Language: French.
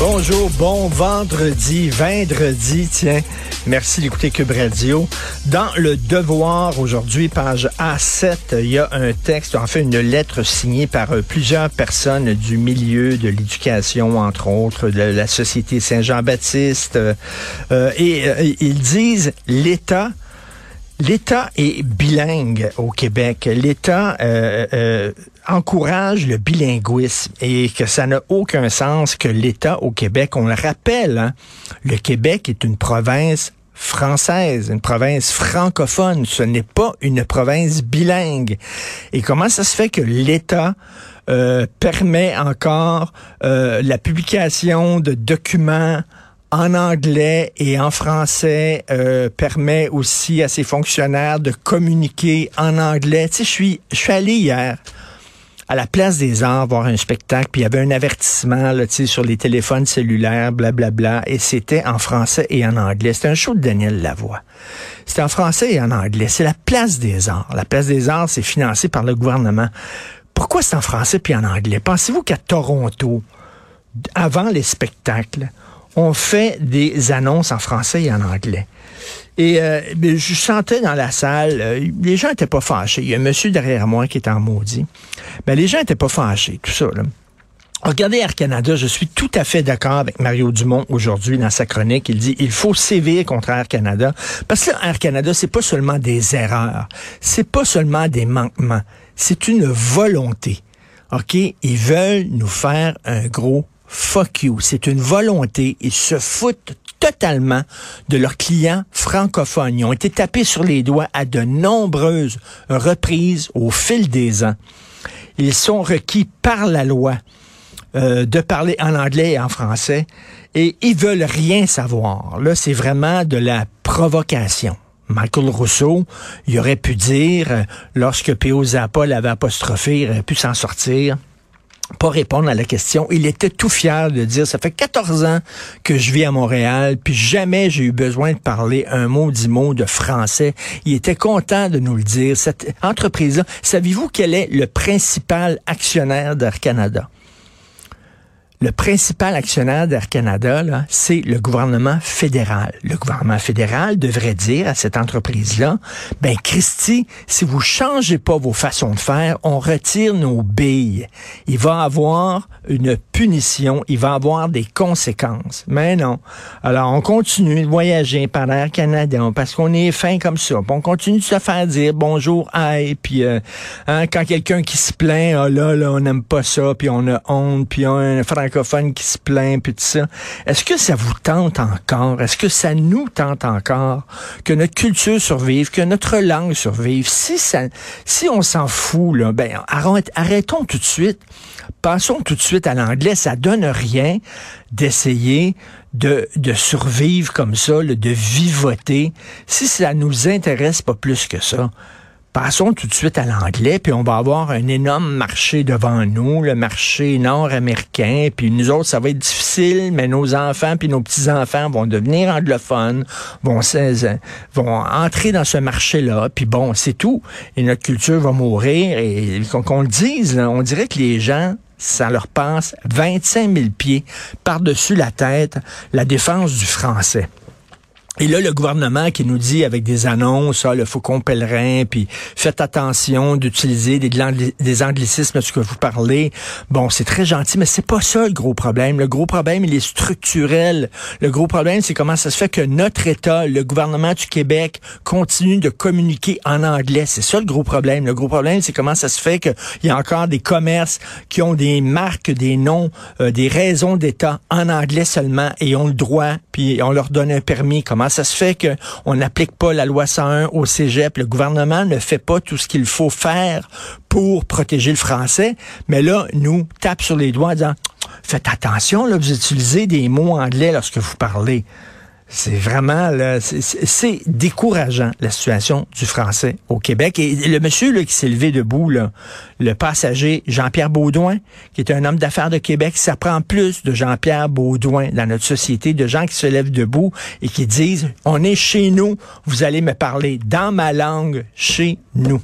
Bonjour, bon vendredi, vendredi, tiens. Merci d'écouter Cube Radio. Dans le Devoir, aujourd'hui, page A7, il y a un texte, en fait une lettre signée par euh, plusieurs personnes du milieu de l'éducation, entre autres, de la Société Saint-Jean-Baptiste. euh, euh, et ils disent l'État L'État est bilingue au Québec. L'État encourage le bilinguisme et que ça n'a aucun sens que l'État au Québec, on le rappelle, hein, le Québec est une province française, une province francophone. Ce n'est pas une province bilingue. Et comment ça se fait que l'État euh, permet encore euh, la publication de documents en anglais et en français euh, permet aussi à ses fonctionnaires de communiquer en anglais? Tu sais, je suis, je suis allé hier à la place des arts voir un spectacle, puis il y avait un avertissement là, sur les téléphones cellulaires, blablabla, et c'était en français et en anglais. C'était un show de Daniel Lavoie. C'était en français et en anglais. C'est la place des arts. La place des arts, c'est financé par le gouvernement. Pourquoi c'est en français puis en anglais? Pensez-vous qu'à Toronto, avant les spectacles, on fait des annonces en français et en anglais. Et euh, ben, je sentais dans la salle, euh, les gens étaient pas fâchés. Il y a un monsieur derrière moi qui est en maudit. Ben, les gens étaient pas fâchés, tout ça. Regardez Air Canada, je suis tout à fait d'accord avec Mario Dumont aujourd'hui dans sa chronique. Il dit il faut sévir contre Air Canada parce que Air Canada c'est pas seulement des erreurs, c'est pas seulement des manquements, c'est une volonté. OK, ils veulent nous faire un gros fuck you. C'est une volonté. Ils se foutent totalement de leurs clients francophones. Ils ont été tapés sur les doigts à de nombreuses reprises au fil des ans. Ils sont requis par la loi euh, de parler en anglais et en français et ils veulent rien savoir. Là, c'est vraiment de la provocation. Michael Rousseau, il aurait pu dire, euh, lorsque P.O. Zappa l'avait apostrophé, il aurait pu s'en sortir pas répondre à la question. Il était tout fier de dire, ça fait 14 ans que je vis à Montréal, puis jamais j'ai eu besoin de parler un mot, dix mots de français. Il était content de nous le dire. Cette entreprise-là, savez-vous quel est le principal actionnaire d'Air Canada? Le principal actionnaire d'Air Canada, c'est le gouvernement fédéral. Le gouvernement fédéral devrait dire à cette entreprise-là, ben Christy, si vous changez pas vos façons de faire, on retire nos billes. Il va avoir une punition, il va avoir des conséquences. Mais non. Alors, on continue de voyager par Air Canada parce qu'on est fin comme ça. On continue de se faire dire bonjour, aïe, puis euh, hein, quand quelqu'un qui se plaint, ah là, là, on n'aime pas ça, puis on a honte, puis on a qui se plaint, puis tout ça. Est-ce que ça vous tente encore? Est-ce que ça nous tente encore que notre culture survive, que notre langue survive? Si ça, si on s'en fout, là, ben, arrêtons tout de suite. Passons tout de suite à l'anglais. Ça donne rien d'essayer de, survivre comme ça, de vivoter, si ça nous intéresse pas plus que ça. Passons tout de suite à l'anglais, puis on va avoir un énorme marché devant nous, le marché nord-américain, puis nous autres, ça va être difficile, mais nos enfants puis nos petits-enfants vont devenir anglophones, vont, vont entrer dans ce marché-là, puis bon, c'est tout. Et notre culture va mourir, et qu'on le dise, on dirait que les gens ça leur passe 25 000 pieds par-dessus la tête la défense du français. Et là, le gouvernement qui nous dit avec des annonces, ah, le faucon pèlerin, puis faites attention d'utiliser des, des anglicismes de ce que vous parlez. Bon, c'est très gentil, mais c'est pas ça le gros problème. Le gros problème, il est structurel. Le gros problème, c'est comment ça se fait que notre État, le gouvernement du Québec, continue de communiquer en anglais. C'est ça le gros problème. Le gros problème, c'est comment ça se fait qu'il y a encore des commerces qui ont des marques, des noms, euh, des raisons d'État en anglais seulement et ont le droit, puis on leur donne un permis. Comment ça se fait qu'on n'applique pas la loi 101 au cégep? Le gouvernement ne fait pas tout ce qu'il faut faire pour protéger le français, mais là, nous tape sur les doigts en disant, faites attention, là, vous utilisez des mots anglais lorsque vous parlez. C'est vraiment, c'est décourageant, la situation du français au Québec. Et le monsieur qui s'est levé debout, le passager Jean-Pierre Baudouin, qui est un homme d'affaires de Québec, ça prend plus de Jean-Pierre Baudouin dans notre société, de gens qui se lèvent debout et qui disent, on est chez nous, vous allez me parler dans ma langue, chez nous.